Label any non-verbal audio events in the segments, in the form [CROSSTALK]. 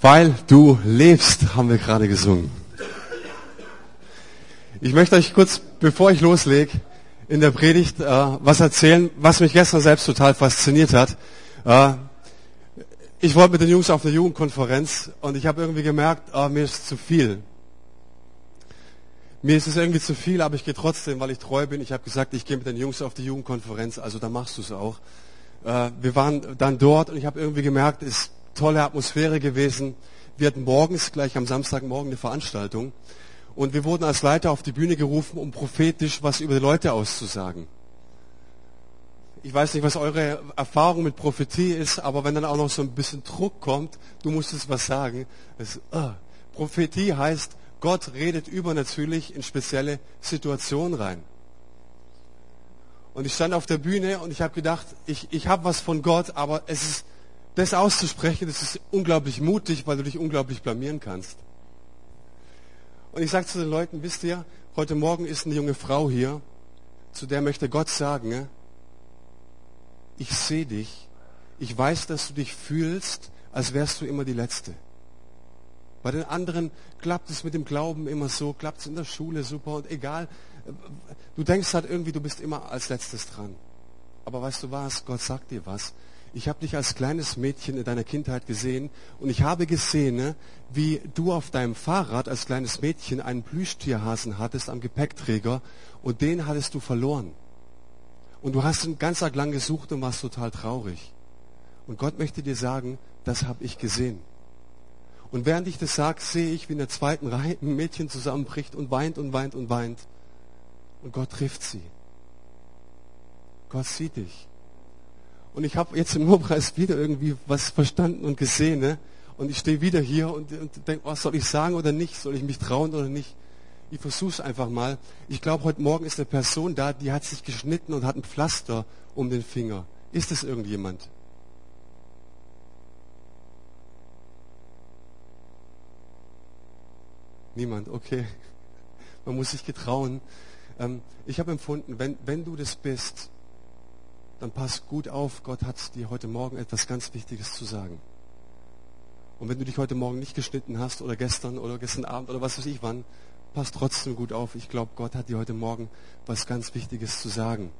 Weil du lebst, haben wir gerade gesungen. Ich möchte euch kurz, bevor ich loslege, in der Predigt äh, was erzählen, was mich gestern selbst total fasziniert hat. Äh, ich wollte mit den Jungs auf eine Jugendkonferenz und ich habe irgendwie gemerkt, oh, mir ist zu viel. Mir ist es irgendwie zu viel, aber ich gehe trotzdem, weil ich treu bin. Ich habe gesagt, ich gehe mit den Jungs auf die Jugendkonferenz, also da machst du es auch. Äh, wir waren dann dort und ich habe irgendwie gemerkt, es tolle Atmosphäre gewesen. Wir hatten morgens, gleich am Samstagmorgen, eine Veranstaltung. Und wir wurden als Leiter auf die Bühne gerufen, um prophetisch was über die Leute auszusagen. Ich weiß nicht, was eure Erfahrung mit Prophetie ist, aber wenn dann auch noch so ein bisschen Druck kommt, du musst es was sagen. Das, uh, Prophetie heißt, Gott redet übernatürlich in spezielle Situationen rein. Und ich stand auf der Bühne und ich habe gedacht, ich, ich habe was von Gott, aber es ist das auszusprechen, das ist unglaublich mutig, weil du dich unglaublich blamieren kannst. Und ich sage zu den Leuten, wisst ihr, heute Morgen ist eine junge Frau hier, zu der möchte Gott sagen, ich sehe dich, ich weiß, dass du dich fühlst, als wärst du immer die Letzte. Bei den anderen klappt es mit dem Glauben immer so, klappt es in der Schule super und egal. Du denkst halt irgendwie, du bist immer als letztes dran. Aber weißt du was? Gott sagt dir was ich habe dich als kleines Mädchen in deiner Kindheit gesehen und ich habe gesehen, ne, wie du auf deinem Fahrrad als kleines Mädchen einen Plüschtierhasen hattest am Gepäckträger und den hattest du verloren. Und du hast ihn ganz arg lang gesucht und warst total traurig. Und Gott möchte dir sagen, das habe ich gesehen. Und während ich das sage, sehe ich, wie in der zweiten Reihe ein Mädchen zusammenbricht und weint und weint und weint. Und Gott trifft sie. Gott sieht dich. Und ich habe jetzt im Lobpreis wieder irgendwie was verstanden und gesehen. Ne? Und ich stehe wieder hier und, und denke, was soll ich sagen oder nicht? Soll ich mich trauen oder nicht? Ich versuche es einfach mal. Ich glaube, heute Morgen ist eine Person da, die hat sich geschnitten und hat ein Pflaster um den Finger. Ist es irgendjemand? Niemand, okay. Man muss sich getrauen. Ähm, ich habe empfunden, wenn, wenn du das bist, dann pass gut auf, Gott hat dir heute Morgen etwas ganz Wichtiges zu sagen. Und wenn du dich heute Morgen nicht geschnitten hast oder gestern oder gestern Abend oder was weiß ich wann, pass trotzdem gut auf. Ich glaube, Gott hat dir heute Morgen was ganz Wichtiges zu sagen.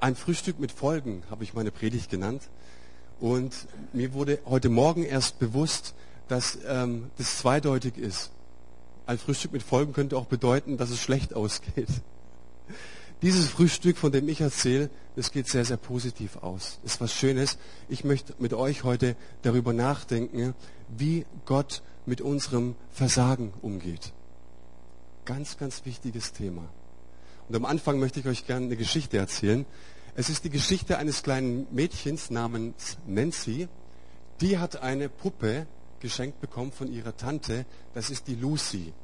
Ein Frühstück mit Folgen habe ich meine Predigt genannt. Und mir wurde heute Morgen erst bewusst, dass ähm, das zweideutig ist. Ein Frühstück mit Folgen könnte auch bedeuten, dass es schlecht [LAUGHS] ausgeht. Dieses Frühstück, von dem ich erzähle, das geht sehr, sehr positiv aus. Das ist was Schönes. Ich möchte mit euch heute darüber nachdenken, wie Gott mit unserem Versagen umgeht. Ganz, ganz wichtiges Thema. Und am Anfang möchte ich euch gerne eine Geschichte erzählen. Es ist die Geschichte eines kleinen Mädchens namens Nancy. Die hat eine Puppe geschenkt bekommen von ihrer Tante. Das ist die Lucy.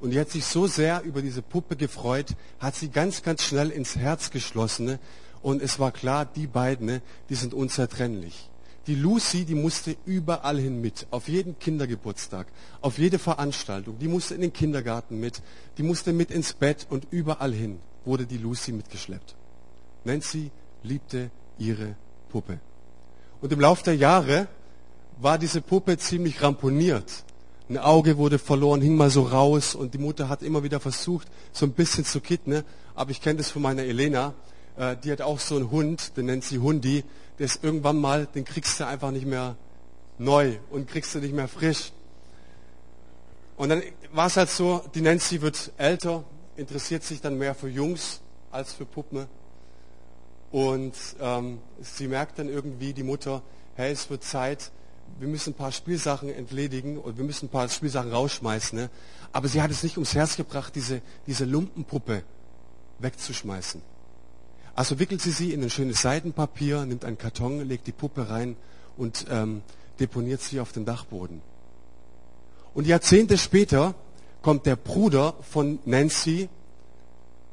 Und die hat sich so sehr über diese Puppe gefreut, hat sie ganz, ganz schnell ins Herz geschlossen. Ne? Und es war klar, die beiden, ne, die sind unzertrennlich. Die Lucy, die musste überall hin mit, auf jeden Kindergeburtstag, auf jede Veranstaltung, die musste in den Kindergarten mit, die musste mit ins Bett und überall hin wurde die Lucy mitgeschleppt. Nancy liebte ihre Puppe. Und im Laufe der Jahre war diese Puppe ziemlich ramponiert ein Auge wurde verloren, hing mal so raus und die Mutter hat immer wieder versucht, so ein bisschen zu kitten. Aber ich kenne das von meiner Elena, äh, die hat auch so einen Hund, den nennt sie Hundi, der ist irgendwann mal, den kriegst du einfach nicht mehr neu und kriegst du nicht mehr frisch. Und dann war es halt so, die Nancy wird älter, interessiert sich dann mehr für Jungs als für Puppen. Und ähm, sie merkt dann irgendwie, die Mutter, hey, es wird Zeit, wir müssen ein paar Spielsachen entledigen und wir müssen ein paar Spielsachen rausschmeißen. Ne? Aber sie hat es nicht ums Herz gebracht, diese, diese Lumpenpuppe wegzuschmeißen. Also wickelt sie sie in ein schönes Seidenpapier, nimmt einen Karton, legt die Puppe rein und ähm, deponiert sie auf den Dachboden. Und Jahrzehnte später kommt der Bruder von Nancy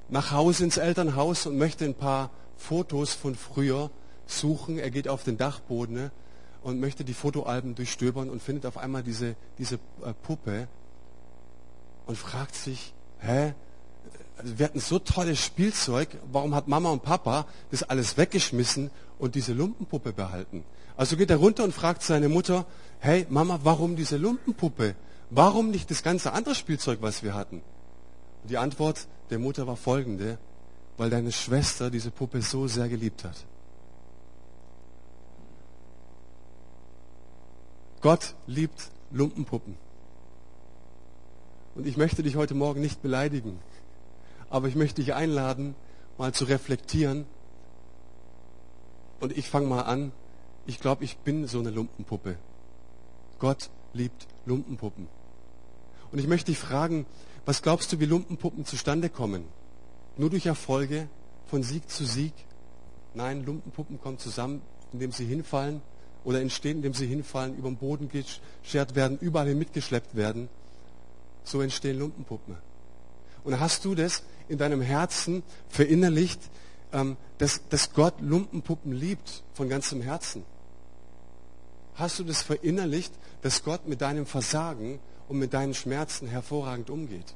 nach Hause ins Elternhaus und möchte ein paar Fotos von früher suchen. Er geht auf den Dachboden ne? Und möchte die Fotoalben durchstöbern und findet auf einmal diese, diese äh, Puppe und fragt sich, hä, wir hatten so tolles Spielzeug, warum hat Mama und Papa das alles weggeschmissen und diese Lumpenpuppe behalten? Also geht er runter und fragt seine Mutter, hey Mama, warum diese Lumpenpuppe? Warum nicht das ganze andere Spielzeug, was wir hatten? Die Antwort der Mutter war folgende, weil deine Schwester diese Puppe so sehr geliebt hat. Gott liebt Lumpenpuppen. Und ich möchte dich heute Morgen nicht beleidigen, aber ich möchte dich einladen, mal zu reflektieren. Und ich fange mal an. Ich glaube, ich bin so eine Lumpenpuppe. Gott liebt Lumpenpuppen. Und ich möchte dich fragen, was glaubst du, wie Lumpenpuppen zustande kommen? Nur durch Erfolge, von Sieg zu Sieg? Nein, Lumpenpuppen kommen zusammen, indem sie hinfallen oder entstehen, indem sie hinfallen, über den Boden geschert werden, überall hin mitgeschleppt werden. So entstehen Lumpenpuppen. Und hast du das in deinem Herzen verinnerlicht, ähm, dass, dass Gott Lumpenpuppen liebt von ganzem Herzen? Hast du das verinnerlicht, dass Gott mit deinem Versagen und mit deinen Schmerzen hervorragend umgeht?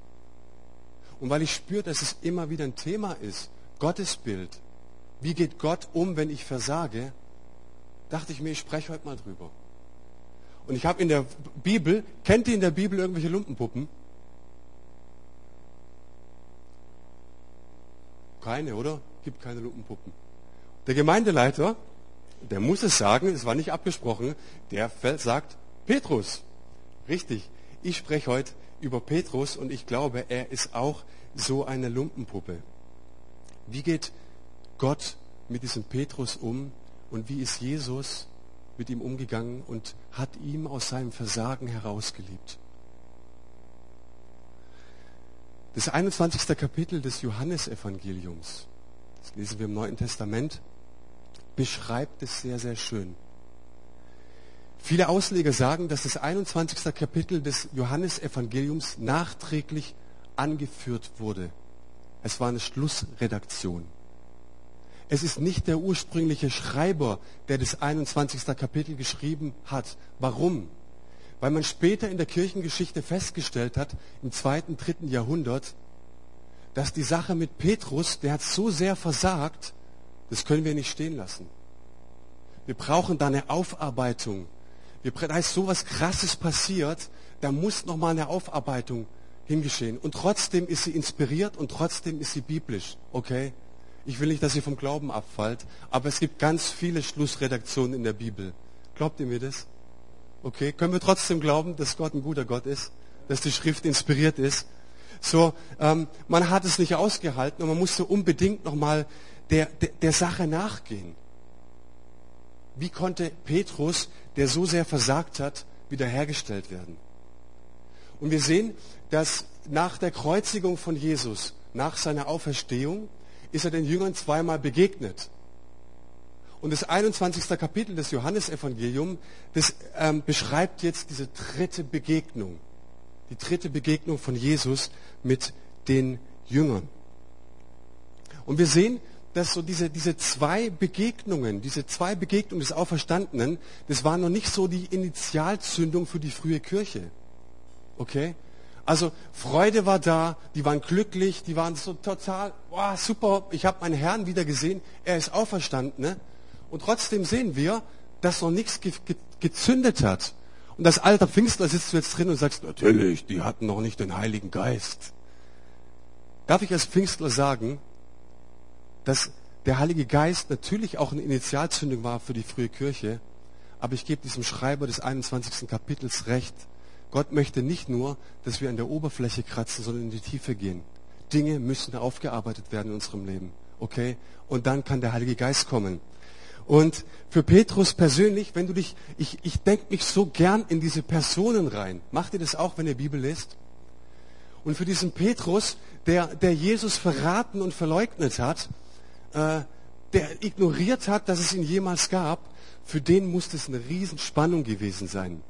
Und weil ich spüre, dass es immer wieder ein Thema ist, Gottesbild, wie geht Gott um, wenn ich versage, dachte ich mir, ich spreche heute mal drüber. Und ich habe in der Bibel, kennt ihr in der Bibel irgendwelche Lumpenpuppen? Keine, oder? Gibt keine Lumpenpuppen. Der Gemeindeleiter, der muss es sagen, es war nicht abgesprochen, der sagt Petrus. Richtig. Ich spreche heute über Petrus und ich glaube, er ist auch so eine Lumpenpuppe. Wie geht Gott mit diesem Petrus um und wie ist Jesus mit ihm umgegangen und hat ihm aus seinem Versagen herausgeliebt? Das 21. Kapitel des Johannesevangeliums, das lesen wir im Neuen Testament, beschreibt es sehr, sehr schön. Viele Ausleger sagen, dass das 21. Kapitel des Johannesevangeliums nachträglich angeführt wurde. Es war eine Schlussredaktion. Es ist nicht der ursprüngliche Schreiber, der das 21. Kapitel geschrieben hat. Warum? weil man später in der Kirchengeschichte festgestellt hat, im zweiten, dritten Jahrhundert, dass die Sache mit Petrus, der hat so sehr versagt, das können wir nicht stehen lassen. Wir brauchen da eine Aufarbeitung. Da ist so was Krasses passiert, da muss nochmal eine Aufarbeitung hingeschehen. Und trotzdem ist sie inspiriert und trotzdem ist sie biblisch. Okay? Ich will nicht, dass ihr vom Glauben abfallt, aber es gibt ganz viele Schlussredaktionen in der Bibel. Glaubt ihr mir das? Okay, können wir trotzdem glauben, dass Gott ein guter Gott ist, dass die Schrift inspiriert ist. So, ähm, man hat es nicht ausgehalten und man musste unbedingt nochmal der, der, der Sache nachgehen. Wie konnte Petrus, der so sehr versagt hat, wiederhergestellt werden? Und wir sehen, dass nach der Kreuzigung von Jesus, nach seiner Auferstehung, ist er den Jüngern zweimal begegnet. Und das 21. Kapitel des Johannesevangeliums, das ähm, beschreibt jetzt diese dritte Begegnung. Die dritte Begegnung von Jesus mit den Jüngern. Und wir sehen, dass so diese, diese zwei Begegnungen, diese zwei Begegnungen des Auferstandenen, das war noch nicht so die Initialzündung für die frühe Kirche. Okay? Also Freude war da, die waren glücklich, die waren so total, wow, super, ich habe meinen Herrn wieder gesehen, er ist auferstanden. Ne? Und trotzdem sehen wir, dass noch nichts ge ge gezündet hat. Und das alter Pfingstler sitzt du jetzt drin und sagst, natürlich, die hatten noch nicht den Heiligen Geist. Darf ich als Pfingstler sagen, dass der Heilige Geist natürlich auch eine Initialzündung war für die frühe Kirche, aber ich gebe diesem Schreiber des 21. Kapitels recht. Gott möchte nicht nur, dass wir an der Oberfläche kratzen, sondern in die Tiefe gehen. Dinge müssen aufgearbeitet werden in unserem Leben. Okay? Und dann kann der Heilige Geist kommen. Und für Petrus persönlich, wenn du dich, ich, ich denke mich so gern in diese Personen rein. Macht ihr das auch, wenn ihr Bibel lest? Und für diesen Petrus, der, der Jesus verraten und verleugnet hat, äh, der ignoriert hat, dass es ihn jemals gab, für den muss das eine Riesenspannung gewesen sein.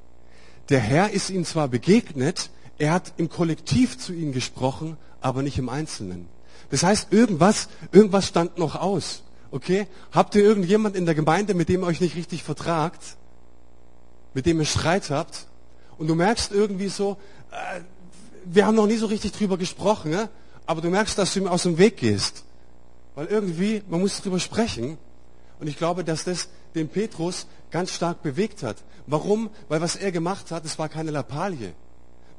Der Herr ist ihm zwar begegnet, er hat im Kollektiv zu ihnen gesprochen, aber nicht im Einzelnen. Das heißt, irgendwas, irgendwas stand noch aus. Okay? Habt ihr irgendjemand in der Gemeinde, mit dem ihr euch nicht richtig vertragt? Mit dem ihr Streit habt? Und du merkst irgendwie so, äh, wir haben noch nie so richtig drüber gesprochen, ne? aber du merkst, dass du ihm aus dem Weg gehst. Weil irgendwie, man muss darüber sprechen. Und ich glaube, dass das den Petrus ganz stark bewegt hat. Warum? Weil was er gemacht hat, es war keine Lappalie.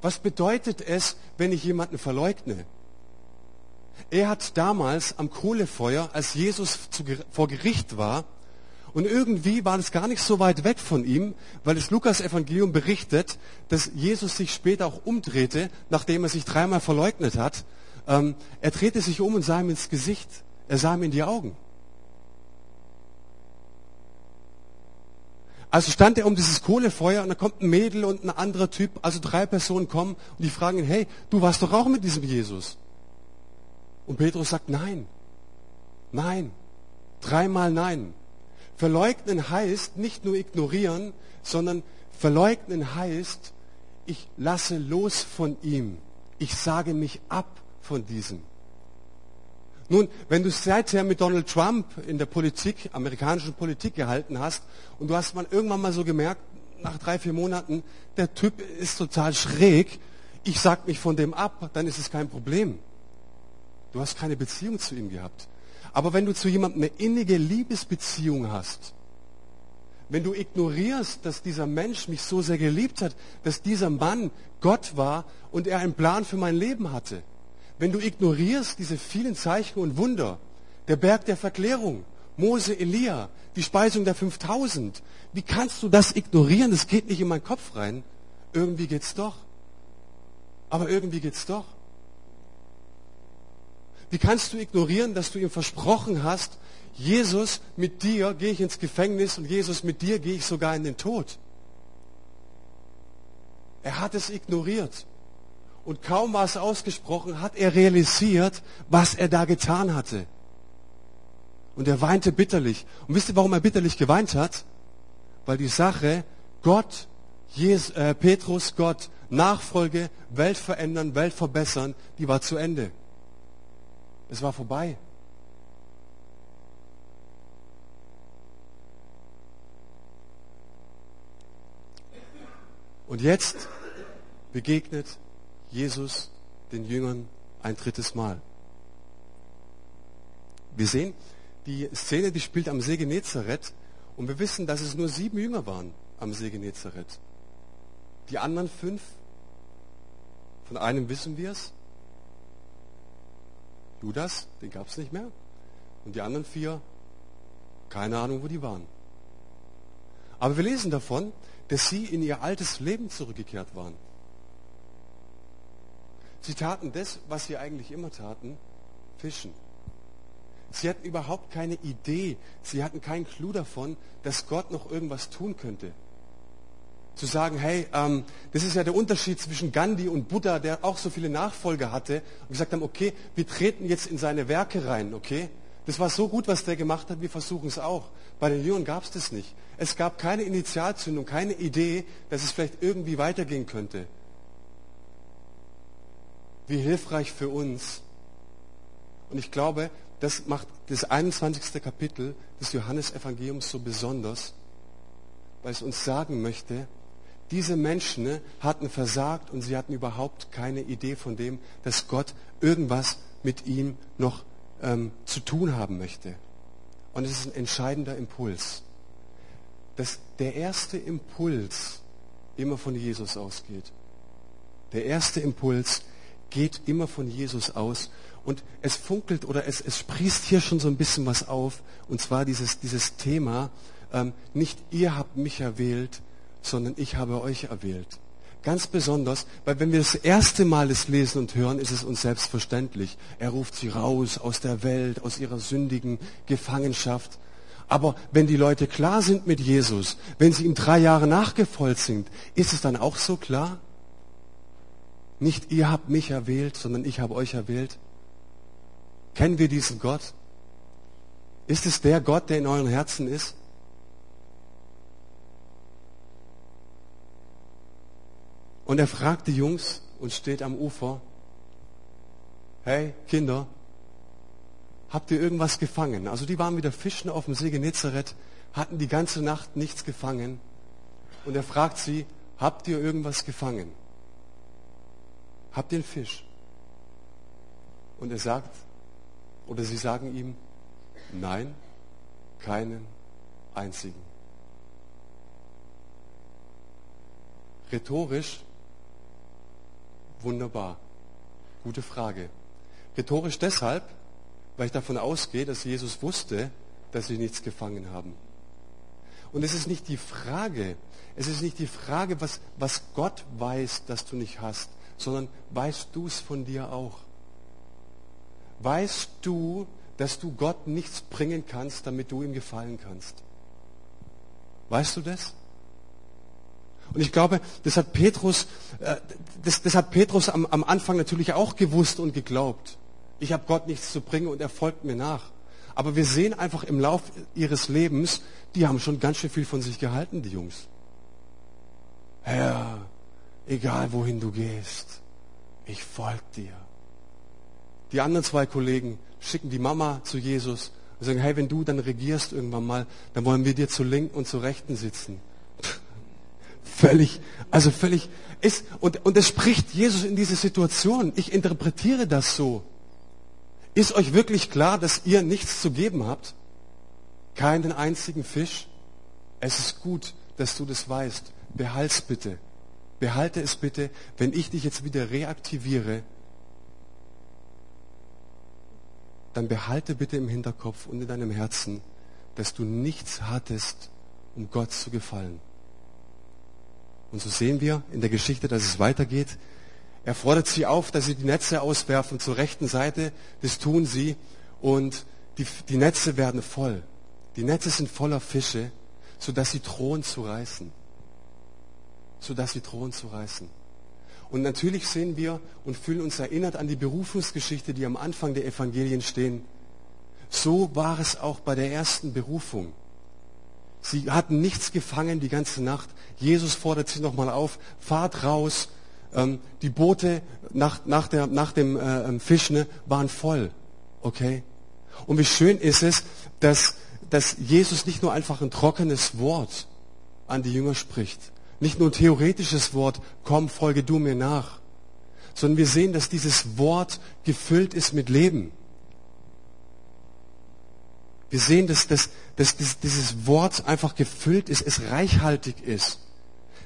Was bedeutet es, wenn ich jemanden verleugne? Er hat damals am Kohlefeuer, als Jesus zu, vor Gericht war, und irgendwie war es gar nicht so weit weg von ihm, weil das Lukas-Evangelium berichtet, dass Jesus sich später auch umdrehte, nachdem er sich dreimal verleugnet hat. Ähm, er drehte sich um und sah ihm ins Gesicht. Er sah ihm in die Augen. Also stand er um dieses Kohlefeuer und da kommt ein Mädel und ein anderer Typ, also drei Personen kommen und die fragen ihn, hey, du warst doch auch mit diesem Jesus. Und Petrus sagt, nein, nein, dreimal nein. Verleugnen heißt nicht nur ignorieren, sondern verleugnen heißt, ich lasse los von ihm. Ich sage mich ab von diesem. Nun, wenn du seither mit Donald Trump in der Politik, amerikanischen Politik gehalten hast und du hast mal irgendwann mal so gemerkt, nach drei, vier Monaten, der Typ ist total schräg, ich sag mich von dem ab, dann ist es kein Problem. Du hast keine Beziehung zu ihm gehabt. Aber wenn du zu jemandem eine innige Liebesbeziehung hast, wenn du ignorierst, dass dieser Mensch mich so sehr geliebt hat, dass dieser Mann Gott war und er einen Plan für mein Leben hatte, wenn du ignorierst diese vielen Zeichen und Wunder, der Berg der Verklärung, Mose, Elia, die Speisung der 5000, wie kannst du das ignorieren? Das geht nicht in meinen Kopf rein. Irgendwie geht's doch. Aber irgendwie geht's doch. Wie kannst du ignorieren, dass du ihm versprochen hast, Jesus, mit dir gehe ich ins Gefängnis und Jesus, mit dir gehe ich sogar in den Tod? Er hat es ignoriert. Und kaum war es ausgesprochen, hat er realisiert, was er da getan hatte. Und er weinte bitterlich. Und wisst ihr, warum er bitterlich geweint hat? Weil die Sache, Gott, Jesus, äh, Petrus, Gott, Nachfolge, Welt verändern, Welt verbessern, die war zu Ende. Es war vorbei. Und jetzt begegnet Jesus den Jüngern ein drittes Mal. Wir sehen, die Szene, die spielt am See Genezareth und wir wissen, dass es nur sieben Jünger waren am See Genezareth. Die anderen fünf, von einem wissen wir es, Judas, den gab es nicht mehr. Und die anderen vier, keine Ahnung, wo die waren. Aber wir lesen davon, dass sie in ihr altes Leben zurückgekehrt waren. Sie taten das, was sie eigentlich immer taten, fischen. Sie hatten überhaupt keine Idee, sie hatten keinen Clou davon, dass Gott noch irgendwas tun könnte zu sagen, hey, ähm, das ist ja der Unterschied zwischen Gandhi und Buddha, der auch so viele Nachfolger hatte und gesagt haben, okay, wir treten jetzt in seine Werke rein, okay? Das war so gut, was der gemacht hat, wir versuchen es auch. Bei den Jüngern gab es das nicht. Es gab keine Initialzündung, keine Idee, dass es vielleicht irgendwie weitergehen könnte. Wie hilfreich für uns. Und ich glaube, das macht das 21. Kapitel des Johannesevangeliums so besonders, weil es uns sagen möchte, diese Menschen ne, hatten versagt und sie hatten überhaupt keine Idee von dem, dass Gott irgendwas mit ihm noch ähm, zu tun haben möchte. Und es ist ein entscheidender Impuls, dass der erste Impuls immer von Jesus ausgeht. Der erste Impuls geht immer von Jesus aus. Und es funkelt oder es, es sprießt hier schon so ein bisschen was auf. Und zwar dieses, dieses Thema, ähm, nicht ihr habt mich erwählt, sondern ich habe euch erwählt. Ganz besonders, weil wenn wir das erste Mal es lesen und hören, ist es uns selbstverständlich. Er ruft sie raus aus der Welt, aus ihrer sündigen Gefangenschaft. Aber wenn die Leute klar sind mit Jesus, wenn sie ihm drei Jahre nachgefolgt sind, ist es dann auch so klar? Nicht ihr habt mich erwählt, sondern ich habe euch erwählt. Kennen wir diesen Gott? Ist es der Gott, der in euren Herzen ist? Und er fragt die Jungs und steht am Ufer, hey Kinder, habt ihr irgendwas gefangen? Also die waren wieder fischen auf dem See Genezareth, hatten die ganze Nacht nichts gefangen. Und er fragt sie, habt ihr irgendwas gefangen? Habt ihr einen Fisch? Und er sagt, oder sie sagen ihm, nein, keinen einzigen. Rhetorisch wunderbar. Gute Frage. Rhetorisch deshalb, weil ich davon ausgehe, dass Jesus wusste, dass sie nichts gefangen haben. Und es ist nicht die Frage, es ist nicht die Frage, was, was Gott weiß, dass du nicht hast, sondern weißt du es von dir auch? Weißt du, dass du Gott nichts bringen kannst, damit du ihm gefallen kannst? Weißt du das? Und ich glaube, das hat Petrus, äh, das, das hat Petrus am, am Anfang natürlich auch gewusst und geglaubt. Ich habe Gott nichts zu bringen und er folgt mir nach. Aber wir sehen einfach im Lauf ihres Lebens, die haben schon ganz schön viel von sich gehalten, die Jungs. Herr, egal wohin du gehst, ich folge dir. Die anderen zwei Kollegen schicken die Mama zu Jesus und sagen, hey, wenn du dann regierst irgendwann mal, dann wollen wir dir zu linken und zu rechten sitzen. völlig, also völlig ist, und, und es spricht Jesus in diese Situation. Ich interpretiere das so. Ist euch wirklich klar, dass ihr nichts zu geben habt? Keinen einzigen Fisch? Es ist gut, dass du das weißt. Behalt's bitte. Behalte es bitte, wenn ich dich jetzt wieder reaktiviere, dann behalte bitte im Hinterkopf und in deinem Herzen, dass du nichts hattest, um Gott zu gefallen. Und so sehen wir in der Geschichte, dass es weitergeht. Er fordert sie auf, dass sie die Netze auswerfen zur rechten Seite. Das tun sie. Und die, die Netze werden voll. Die Netze sind voller Fische, sodass sie drohen zu reißen. Sodass sie drohen zu reißen. Und natürlich sehen wir und fühlen uns erinnert an die Berufungsgeschichte, die am Anfang der Evangelien stehen. So war es auch bei der ersten Berufung. Sie hatten nichts gefangen die ganze Nacht. Jesus fordert sie nochmal auf, fahrt raus. Ähm, die Boote nach, nach, der, nach dem äh, ähm, Fischen ne, waren voll. Okay? Und wie schön ist es, dass, dass Jesus nicht nur einfach ein trockenes Wort an die Jünger spricht, nicht nur ein theoretisches Wort, komm, folge du mir nach, sondern wir sehen, dass dieses Wort gefüllt ist mit Leben. Wir sehen, dass, dass, dass dieses Wort einfach gefüllt ist, es reichhaltig ist.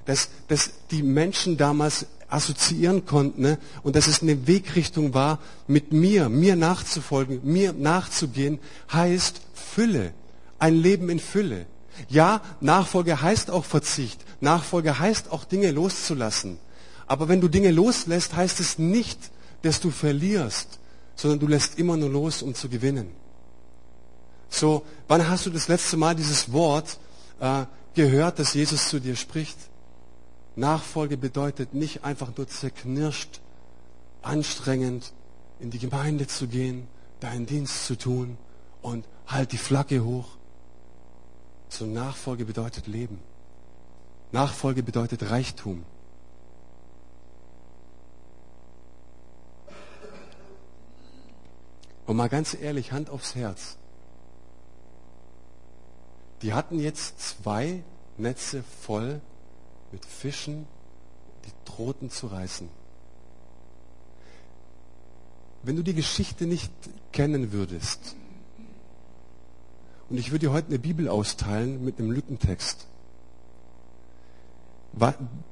Dass, dass die Menschen damals assoziieren konnten ne? und dass es eine Wegrichtung war, mit mir, mir nachzufolgen, mir nachzugehen, heißt Fülle, ein Leben in Fülle. Ja, Nachfolge heißt auch Verzicht. Nachfolge heißt auch Dinge loszulassen. Aber wenn du Dinge loslässt, heißt es nicht, dass du verlierst, sondern du lässt immer nur los, um zu gewinnen. So, wann hast du das letzte Mal dieses Wort äh, gehört, dass Jesus zu dir spricht? Nachfolge bedeutet nicht einfach nur zerknirscht, anstrengend in die Gemeinde zu gehen, deinen Dienst zu tun und halt die Flagge hoch. So Nachfolge bedeutet Leben. Nachfolge bedeutet Reichtum. Und mal ganz ehrlich, Hand aufs Herz. Die hatten jetzt zwei Netze voll mit Fischen, die drohten zu reißen. Wenn du die Geschichte nicht kennen würdest, und ich würde dir heute eine Bibel austeilen mit einem Lückentext,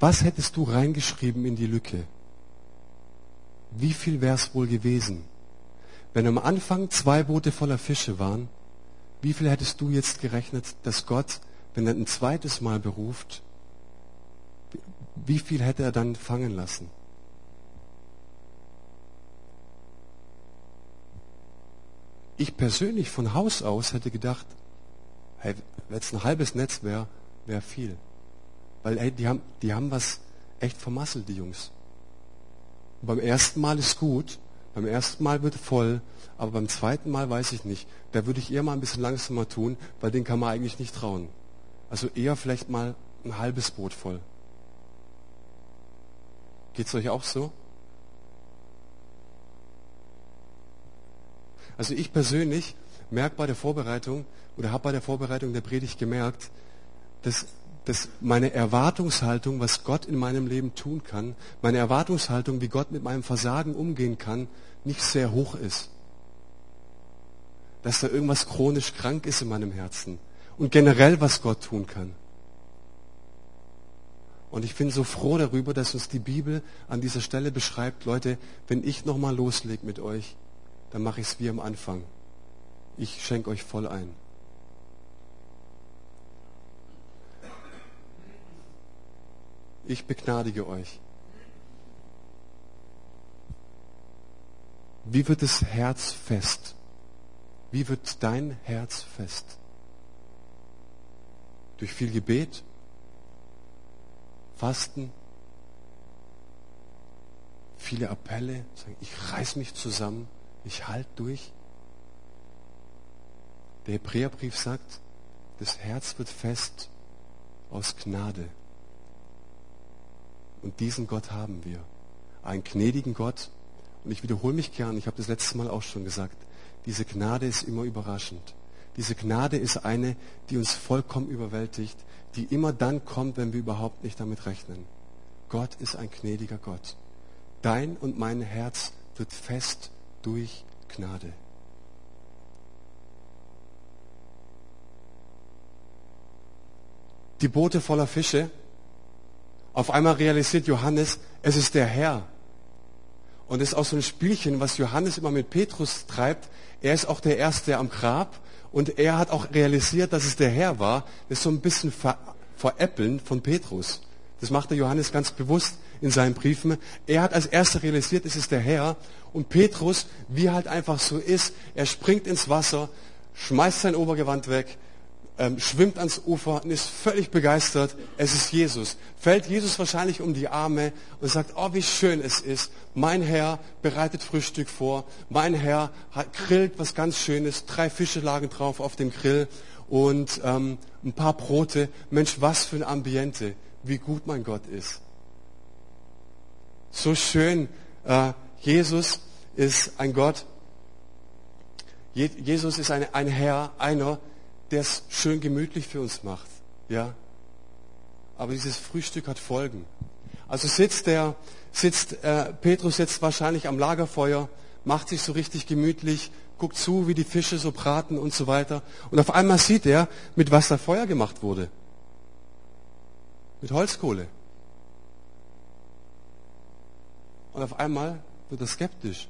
was hättest du reingeschrieben in die Lücke? Wie viel wäre es wohl gewesen? Wenn am Anfang zwei Boote voller Fische waren, wie viel hättest du jetzt gerechnet, dass Gott, wenn er ein zweites Mal beruft, wie viel hätte er dann fangen lassen? Ich persönlich von Haus aus hätte gedacht, hey, wenn es ein halbes Netz wäre, wäre viel. Weil hey, die, haben, die haben was echt vermasselt, die Jungs. Und beim ersten Mal ist gut, beim ersten Mal wird voll, aber beim zweiten Mal weiß ich nicht. Da würde ich eher mal ein bisschen langsamer tun, weil den kann man eigentlich nicht trauen. Also eher vielleicht mal ein halbes Boot voll. Geht es euch auch so? Also ich persönlich merke bei der Vorbereitung oder habe bei der Vorbereitung der Predigt gemerkt, dass dass meine Erwartungshaltung, was Gott in meinem Leben tun kann, meine Erwartungshaltung, wie Gott mit meinem Versagen umgehen kann, nicht sehr hoch ist. Dass da irgendwas chronisch krank ist in meinem Herzen. Und generell, was Gott tun kann. Und ich bin so froh darüber, dass uns die Bibel an dieser Stelle beschreibt, Leute, wenn ich nochmal loslege mit euch, dann mache ich es wie am Anfang. Ich schenke euch voll ein. Ich begnadige euch. Wie wird das Herz fest? Wie wird dein Herz fest? Durch viel Gebet? Fasten? Viele Appelle? Ich reiß mich zusammen. Ich halte durch. Der Hebräerbrief sagt, das Herz wird fest aus Gnade. Und diesen Gott haben wir. Einen gnädigen Gott. Und ich wiederhole mich gern, ich habe das letzte Mal auch schon gesagt, diese Gnade ist immer überraschend. Diese Gnade ist eine, die uns vollkommen überwältigt, die immer dann kommt, wenn wir überhaupt nicht damit rechnen. Gott ist ein gnädiger Gott. Dein und mein Herz wird fest durch Gnade. Die Boote voller Fische, auf einmal realisiert Johannes, es ist der Herr. Und es ist auch so ein Spielchen, was Johannes immer mit Petrus treibt. Er ist auch der Erste am Grab und er hat auch realisiert, dass es der Herr war. Das ist so ein bisschen ver veräppeln von Petrus. Das macht der Johannes ganz bewusst in seinen Briefen. Er hat als Erster realisiert, es ist der Herr. Und Petrus, wie halt einfach so ist, er springt ins Wasser, schmeißt sein Obergewand weg, ähm, schwimmt ans Ufer und ist völlig begeistert. Es ist Jesus. Fällt Jesus wahrscheinlich um die Arme und sagt, oh, wie schön es ist. Mein Herr bereitet Frühstück vor. Mein Herr hat, grillt was ganz Schönes. Drei Fische lagen drauf auf dem Grill und ähm, ein paar Brote. Mensch, was für ein Ambiente. Wie gut mein Gott ist. So schön. Äh, Jesus ist ein Gott. Je Jesus ist ein, ein Herr, einer, der es schön gemütlich für uns macht. Ja? Aber dieses Frühstück hat Folgen. Also sitzt der, sitzt, äh, Petrus jetzt wahrscheinlich am Lagerfeuer, macht sich so richtig gemütlich, guckt zu, wie die Fische so braten und so weiter. Und auf einmal sieht er, mit was da Feuer gemacht wurde. Mit Holzkohle. Und auf einmal wird er skeptisch.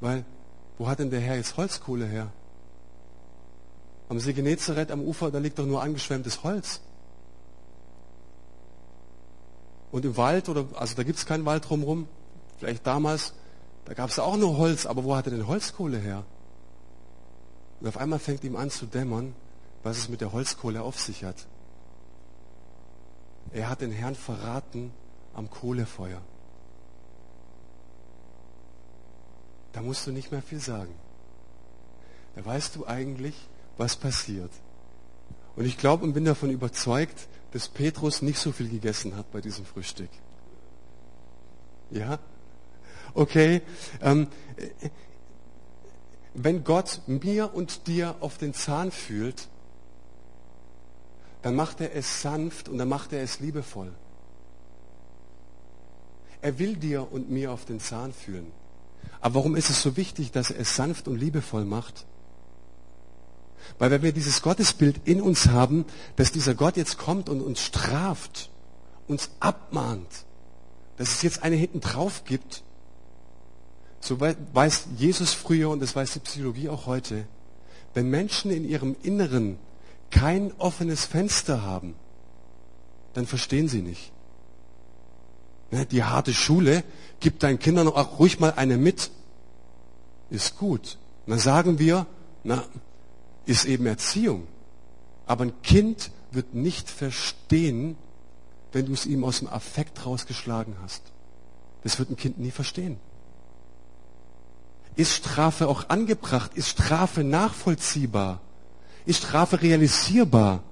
Weil, wo hat denn der Herr jetzt Holzkohle her? Am See Genezareth am Ufer, da liegt doch nur angeschwemmtes Holz. Und im Wald, oder, also da gibt es keinen Wald drumherum, vielleicht damals, da gab es auch nur Holz, aber wo hat er denn Holzkohle her? Und auf einmal fängt ihm an zu dämmern, was es mit der Holzkohle auf sich hat. Er hat den Herrn verraten am Kohlefeuer. Da musst du nicht mehr viel sagen. Da weißt du eigentlich, was passiert. Und ich glaube und bin davon überzeugt, dass Petrus nicht so viel gegessen hat bei diesem Frühstück. Ja? Okay. Ähm, wenn Gott mir und dir auf den Zahn fühlt, dann macht er es sanft und dann macht er es liebevoll. Er will dir und mir auf den Zahn fühlen. Aber warum ist es so wichtig, dass er es sanft und liebevoll macht? Weil wenn wir dieses Gottesbild in uns haben, dass dieser Gott jetzt kommt und uns straft, uns abmahnt, dass es jetzt eine hinten drauf gibt, so weiß Jesus früher und das weiß die Psychologie auch heute, wenn Menschen in ihrem Inneren kein offenes Fenster haben, dann verstehen sie nicht. Ne, die harte Schule gibt deinen Kindern auch ruhig mal eine mit. Ist gut. Und dann sagen wir, na, ist eben Erziehung. Aber ein Kind wird nicht verstehen, wenn du es ihm aus dem Affekt rausgeschlagen hast. Das wird ein Kind nie verstehen. Ist Strafe auch angebracht? Ist Strafe nachvollziehbar? Ist Strafe realisierbar?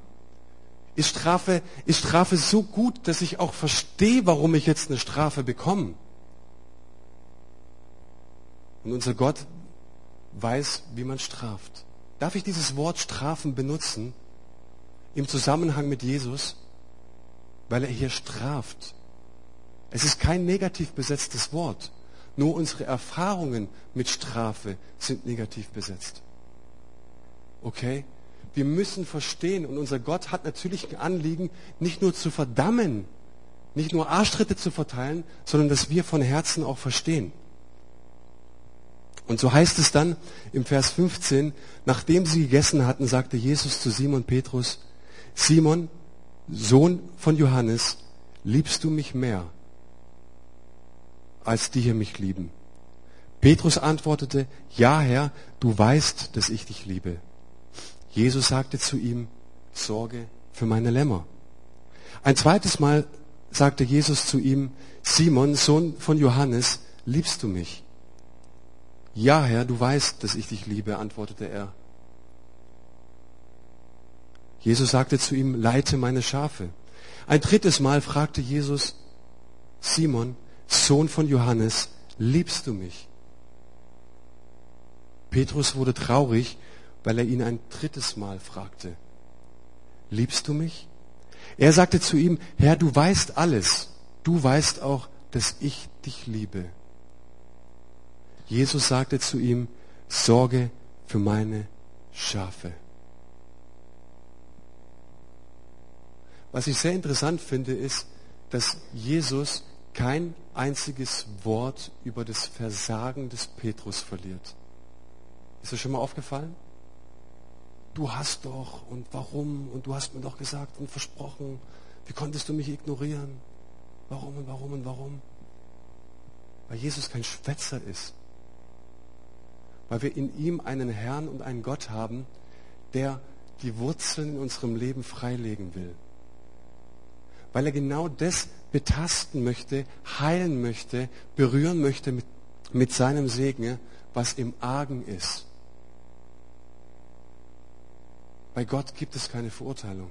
Ist Strafe, ist Strafe so gut, dass ich auch verstehe, warum ich jetzt eine Strafe bekomme? Und unser Gott weiß, wie man straft. Darf ich dieses Wort strafen benutzen? im Zusammenhang mit Jesus, weil er hier straft. Es ist kein negativ besetztes Wort. Nur unsere Erfahrungen mit Strafe sind negativ besetzt. Okay? Wir müssen verstehen, und unser Gott hat natürlich ein Anliegen, nicht nur zu verdammen, nicht nur Arschtritte zu verteilen, sondern dass wir von Herzen auch verstehen. Und so heißt es dann im Vers 15, nachdem sie gegessen hatten, sagte Jesus zu Simon Petrus, Simon, Sohn von Johannes, liebst du mich mehr, als die hier mich lieben? Petrus antwortete, ja Herr, du weißt, dass ich dich liebe. Jesus sagte zu ihm, Sorge für meine Lämmer. Ein zweites Mal sagte Jesus zu ihm, Simon, Sohn von Johannes, liebst du mich? Ja, Herr, du weißt, dass ich dich liebe, antwortete er. Jesus sagte zu ihm, leite meine Schafe. Ein drittes Mal fragte Jesus, Simon, Sohn von Johannes, liebst du mich? Petrus wurde traurig, weil er ihn ein drittes Mal fragte, liebst du mich? Er sagte zu ihm, Herr, du weißt alles. Du weißt auch, dass ich dich liebe. Jesus sagte zu ihm, sorge für meine Schafe. Was ich sehr interessant finde, ist, dass Jesus kein einziges Wort über das Versagen des Petrus verliert. Ist das schon mal aufgefallen? Du hast doch und warum und du hast mir doch gesagt und versprochen, wie konntest du mich ignorieren? Warum und warum und warum? Weil Jesus kein Schwätzer ist. Weil wir in ihm einen Herrn und einen Gott haben, der die Wurzeln in unserem Leben freilegen will. Weil er genau das betasten möchte, heilen möchte, berühren möchte mit, mit seinem Segen, was im Argen ist. Bei Gott gibt es keine Verurteilung.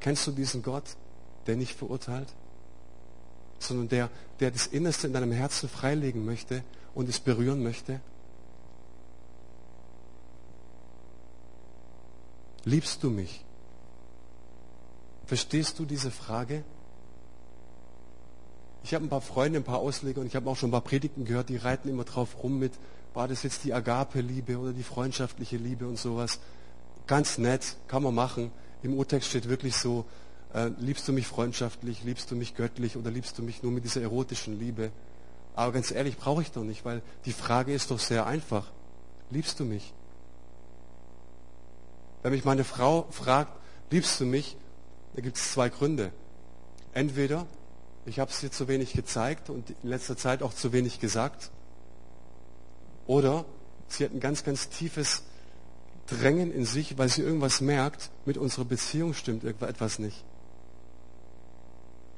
Kennst du diesen Gott, der nicht verurteilt, sondern der, der das Innerste in deinem Herzen freilegen möchte und es berühren möchte? Liebst du mich? Verstehst du diese Frage? Ich habe ein paar Freunde, ein paar Ausleger und ich habe auch schon ein paar Predigten gehört, die reiten immer drauf rum mit, war das jetzt die Agape-Liebe oder die freundschaftliche Liebe und sowas. Ganz nett, kann man machen. Im Urtext steht wirklich so, äh, liebst du mich freundschaftlich, liebst du mich göttlich oder liebst du mich nur mit dieser erotischen Liebe? Aber ganz ehrlich, brauche ich doch nicht, weil die Frage ist doch sehr einfach. Liebst du mich? Wenn mich meine Frau fragt, liebst du mich, da gibt es zwei Gründe. Entweder ich habe es dir zu wenig gezeigt und in letzter Zeit auch zu wenig gesagt. Oder sie hat ein ganz, ganz tiefes Drängen in sich, weil sie irgendwas merkt, mit unserer Beziehung stimmt etwas nicht.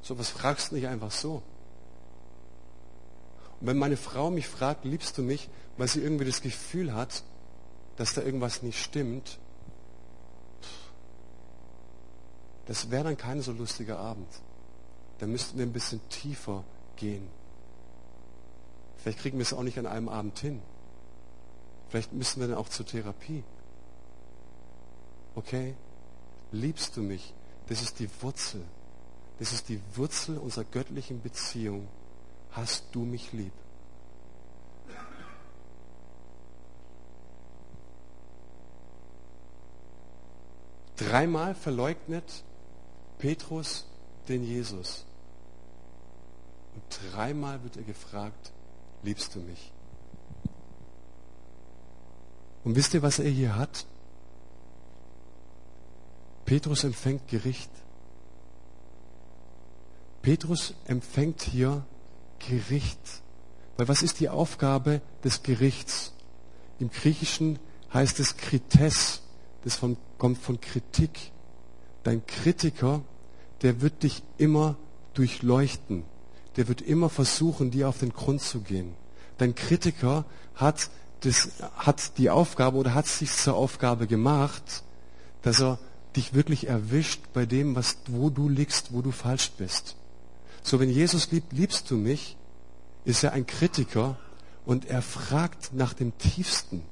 So was fragst du nicht einfach so. Und wenn meine Frau mich fragt, liebst du mich, weil sie irgendwie das Gefühl hat, dass da irgendwas nicht stimmt, das wäre dann kein so lustiger Abend. Da müssten wir ein bisschen tiefer gehen. Vielleicht kriegen wir es auch nicht an einem Abend hin. Vielleicht müssen wir dann auch zur Therapie. Okay? Liebst du mich? Das ist die Wurzel. Das ist die Wurzel unserer göttlichen Beziehung. Hast du mich lieb? Dreimal verleugnet Petrus den Jesus. Und dreimal wird er gefragt, liebst du mich? Und wisst ihr, was er hier hat? Petrus empfängt Gericht. Petrus empfängt hier Gericht. Weil was ist die Aufgabe des Gerichts? Im Griechischen heißt es Krites. Das von, kommt von Kritik. Dein Kritiker, der wird dich immer durchleuchten. Der wird immer versuchen, dir auf den Grund zu gehen. Dein Kritiker hat das hat die Aufgabe oder hat sich zur Aufgabe gemacht, dass er dich wirklich erwischt bei dem, was, wo du liegst, wo du falsch bist. So, wenn Jesus liebt, liebst du mich, ist er ein Kritiker und er fragt nach dem Tiefsten.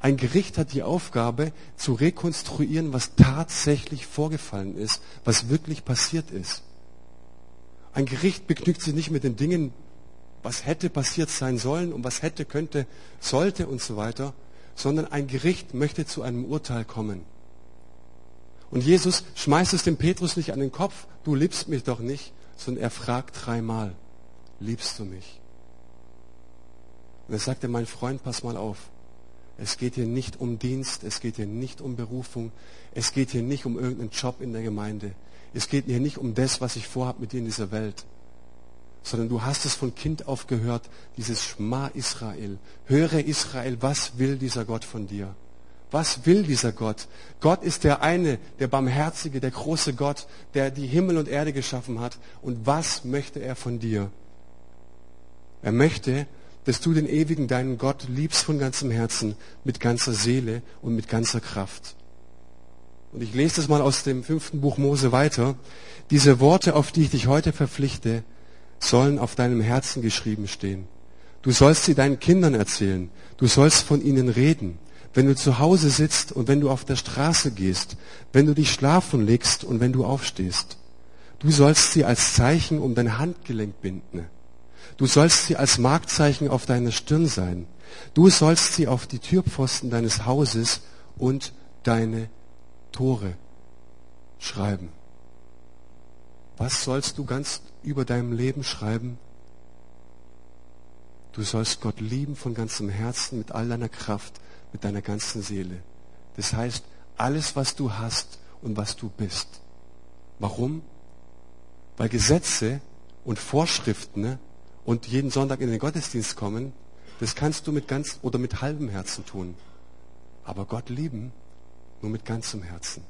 Ein Gericht hat die Aufgabe zu rekonstruieren, was tatsächlich vorgefallen ist, was wirklich passiert ist. Ein Gericht begnügt sich nicht mit den Dingen, was hätte passiert sein sollen und was hätte, könnte, sollte und so weiter, sondern ein Gericht möchte zu einem Urteil kommen. Und Jesus schmeißt es dem Petrus nicht an den Kopf, du liebst mich doch nicht, sondern er fragt dreimal, liebst du mich? Und er sagte, mein Freund, pass mal auf. Es geht hier nicht um Dienst, es geht hier nicht um Berufung, es geht hier nicht um irgendeinen Job in der Gemeinde. Es geht hier nicht um das, was ich vorhabe mit dir in dieser Welt, sondern du hast es von Kind auf gehört, dieses Schma Israel. Höre Israel, was will dieser Gott von dir? Was will dieser Gott? Gott ist der eine, der barmherzige, der große Gott, der die Himmel und Erde geschaffen hat. Und was möchte er von dir? Er möchte, dass du den ewigen, deinen Gott liebst von ganzem Herzen, mit ganzer Seele und mit ganzer Kraft. Und ich lese das mal aus dem fünften Buch Mose weiter. Diese Worte, auf die ich dich heute verpflichte, sollen auf deinem Herzen geschrieben stehen. Du sollst sie deinen Kindern erzählen. Du sollst von ihnen reden. Wenn du zu Hause sitzt und wenn du auf der Straße gehst, wenn du dich schlafen legst und wenn du aufstehst. Du sollst sie als Zeichen um dein Handgelenk binden. Du sollst sie als Markzeichen auf deiner Stirn sein. Du sollst sie auf die Türpfosten deines Hauses und deine Tore schreiben. Was sollst du ganz über deinem Leben schreiben? Du sollst Gott lieben von ganzem Herzen, mit all deiner Kraft, mit deiner ganzen Seele. Das heißt, alles, was du hast und was du bist. Warum? Weil Gesetze und Vorschriften ne, und jeden Sonntag in den Gottesdienst kommen, das kannst du mit ganz oder mit halbem Herzen tun. Aber Gott lieben nur mit ganzem Herzen.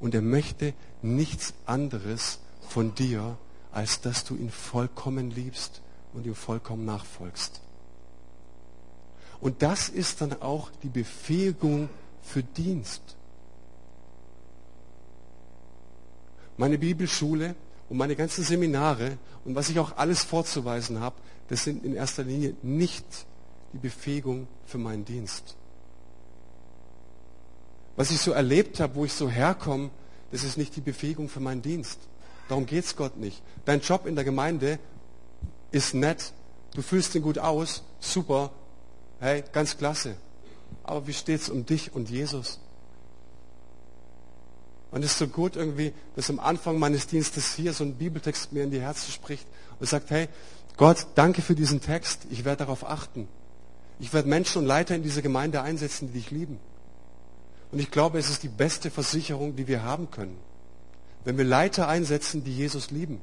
Und er möchte nichts anderes von dir, als dass du ihn vollkommen liebst und ihm vollkommen nachfolgst. Und das ist dann auch die Befähigung für Dienst. Meine Bibelschule und meine ganzen Seminare und was ich auch alles vorzuweisen habe, das sind in erster Linie nicht die Befähigung für meinen Dienst. Was ich so erlebt habe, wo ich so herkomme, das ist nicht die Befähigung für meinen Dienst. Darum geht es Gott nicht. Dein Job in der Gemeinde ist nett, du fühlst ihn gut aus, super, hey, ganz klasse. Aber wie steht es um dich und Jesus? Und es ist so gut irgendwie, dass am Anfang meines Dienstes hier so ein Bibeltext mir in die Herzen spricht und sagt, hey, Gott, danke für diesen Text, ich werde darauf achten. Ich werde Menschen und Leiter in dieser Gemeinde einsetzen, die dich lieben. Und ich glaube, es ist die beste Versicherung, die wir haben können. Wenn wir Leiter einsetzen, die Jesus lieben,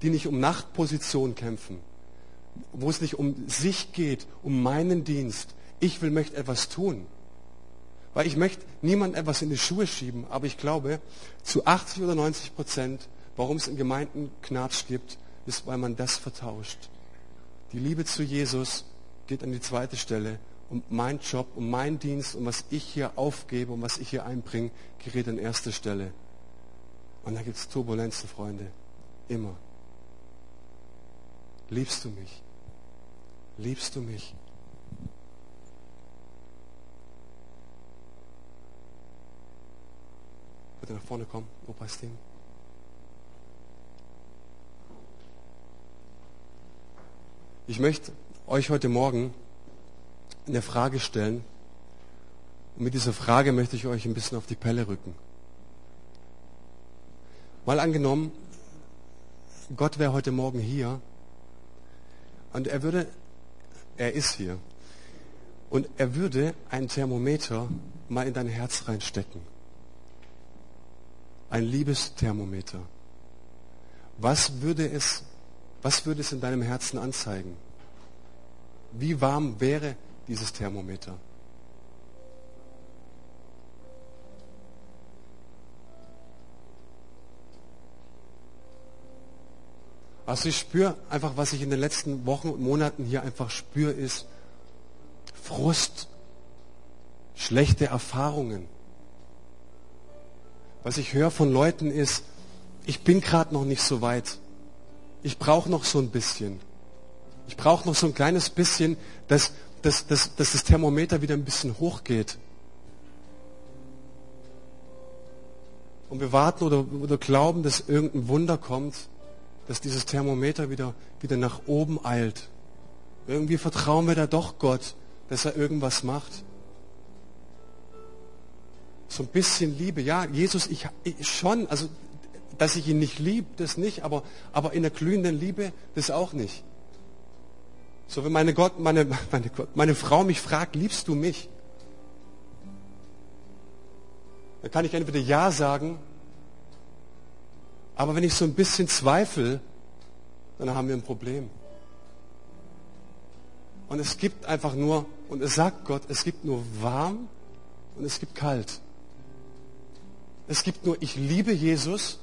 die nicht um Nachtposition kämpfen, wo es nicht um sich geht, um meinen Dienst. Ich will, möchte etwas tun. Weil ich möchte niemand etwas in die Schuhe schieben, aber ich glaube, zu 80 oder 90 Prozent, warum es in Gemeinden Knatsch gibt, ist, weil man das vertauscht. Die Liebe zu Jesus geht an die zweite Stelle und mein Job und mein Dienst und was ich hier aufgebe und was ich hier einbringe, gerät an erste Stelle. Und da gibt es Turbulenzen, Freunde. Immer. Liebst du mich? Liebst du mich? Bitte nach vorne kommen, Opa Sting. Ich möchte euch heute Morgen eine Frage stellen. Und mit dieser Frage möchte ich euch ein bisschen auf die Pelle rücken. Mal angenommen, Gott wäre heute Morgen hier und er würde, er ist hier, und er würde ein Thermometer mal in dein Herz reinstecken. Ein Liebesthermometer. Was würde es, was würde es in deinem Herzen anzeigen? Wie warm wäre dieses Thermometer. Also ich spüre einfach, was ich in den letzten Wochen und Monaten hier einfach spüre, ist Frust, schlechte Erfahrungen. Was ich höre von Leuten ist, ich bin gerade noch nicht so weit. Ich brauche noch so ein bisschen. Ich brauche noch so ein kleines bisschen, dass dass, dass, dass das Thermometer wieder ein bisschen hochgeht. Und wir warten oder, oder glauben, dass irgendein Wunder kommt, dass dieses Thermometer wieder, wieder nach oben eilt. Irgendwie vertrauen wir da doch Gott, dass er irgendwas macht. So ein bisschen Liebe. Ja, Jesus, ich, ich schon, also dass ich ihn nicht liebe, das nicht, aber, aber in der glühenden Liebe, das auch nicht. So wenn meine, Gott, meine, [LAUGHS] meine, meine Frau mich fragt, liebst du mich? Dann kann ich entweder Ja sagen, aber wenn ich so ein bisschen zweifle, dann haben wir ein Problem. Und es gibt einfach nur, und es sagt Gott, es gibt nur warm und es gibt kalt. Es gibt nur, ich liebe Jesus,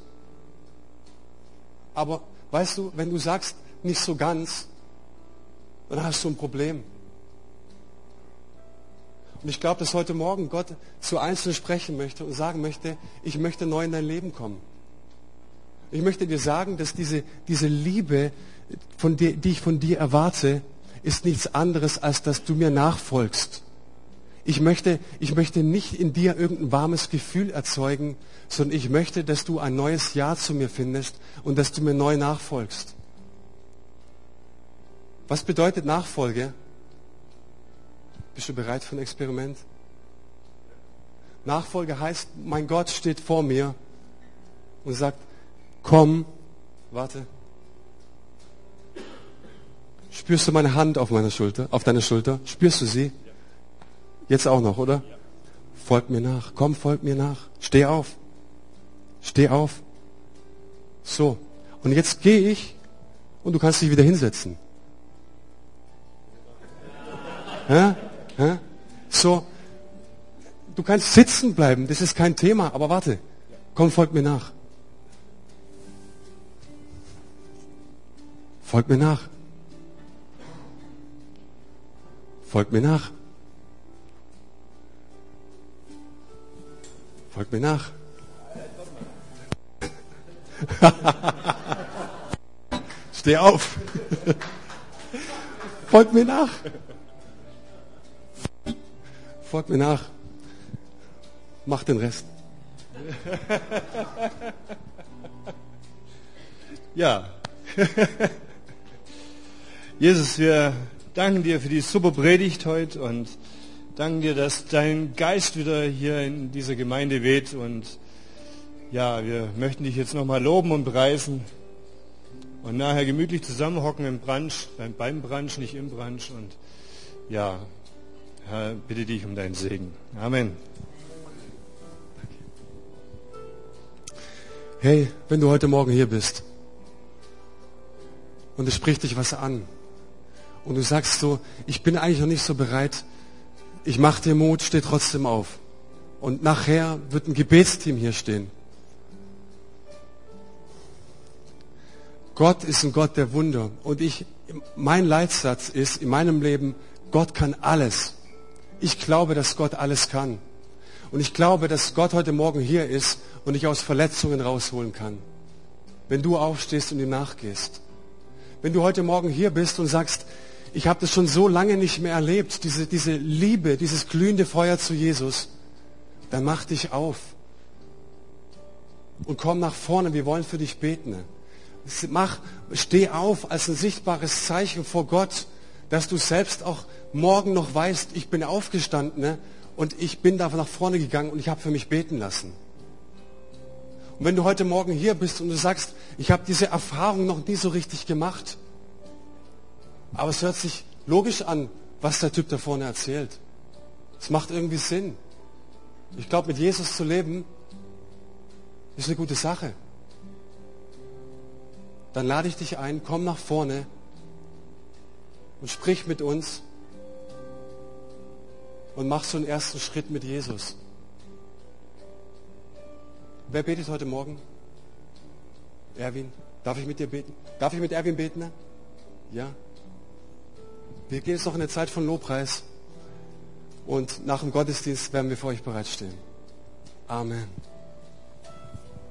aber weißt du, wenn du sagst, nicht so ganz, dann hast du ein Problem. Und ich glaube, dass heute Morgen Gott zu Einzelnen sprechen möchte und sagen möchte, ich möchte neu in dein Leben kommen. Ich möchte dir sagen, dass diese, diese Liebe, von dir, die ich von dir erwarte, ist nichts anderes, als dass du mir nachfolgst. Ich möchte, ich möchte nicht in dir irgendein warmes Gefühl erzeugen, sondern ich möchte, dass du ein neues Ja zu mir findest und dass du mir neu nachfolgst. Was bedeutet Nachfolge? Bist du bereit für ein Experiment? Nachfolge heißt, mein Gott steht vor mir und sagt, komm, warte. Spürst du meine Hand auf meiner Schulter, auf deiner Schulter? Spürst du sie? Jetzt auch noch, oder? Folg mir nach. Komm, folg mir nach. Steh auf. Steh auf. So. Und jetzt gehe ich und du kannst dich wieder hinsetzen. Ja? Ja? So. Du kannst sitzen bleiben, das ist kein Thema, aber warte. Komm, folg mir nach. Folg mir nach. Folg mir nach. Folgt mir nach. [LAUGHS] Steh auf. [LAUGHS] Folgt mir nach. Folgt mir nach. Mach den Rest. [LAUGHS] Ja. [LAUGHS] Jesus, wir danken dir für die super Predigt heute und danken dir, dass dein Geist wieder hier in dieser Gemeinde weht und ja, wir möchten dich jetzt nochmal loben und preisen und nachher gemütlich zusammenhocken im Brunch, beim, Brunch, nicht im Brunch und ja, Herr, bitte dich um deinen Segen. Amen. Hey, wenn du heute Morgen hier bist und es spricht dich was an und du sagst so, ich bin eigentlich noch nicht so bereit, ich mache dir Mut, steh trotzdem auf. Und nachher wird ein Gebetsteam hier stehen. Gott ist ein Gott der Wunder. Und ich, mein Leitsatz ist in meinem Leben, Gott kann alles. Ich glaube, dass Gott alles kann. Und ich glaube, dass Gott heute Morgen hier ist und dich aus Verletzungen rausholen kann. Wenn du aufstehst und ihm nachgehst. Wenn du heute Morgen hier bist und sagst, ich habe das schon so lange nicht mehr erlebt, diese, diese Liebe, dieses glühende Feuer zu Jesus, dann mach dich auf und komm nach vorne, wir wollen für dich beten. Mach, steh auf als ein sichtbares Zeichen vor Gott, dass du selbst auch morgen noch weißt, ich bin aufgestanden ne? und ich bin da nach vorne gegangen und ich habe für mich beten lassen. Und wenn du heute Morgen hier bist und du sagst, ich habe diese Erfahrung noch nie so richtig gemacht, aber es hört sich logisch an, was der Typ da vorne erzählt. Es macht irgendwie Sinn. Ich glaube, mit Jesus zu leben, ist eine gute Sache. Dann lade ich dich ein, komm nach vorne und sprich mit uns und mach so einen ersten Schritt mit Jesus. Wer betet heute Morgen? Erwin, darf ich mit dir beten? Darf ich mit Erwin beten? Ja? Wir gehen jetzt noch in eine Zeit von Lobpreis und nach dem Gottesdienst werden wir für euch bereitstehen. Amen.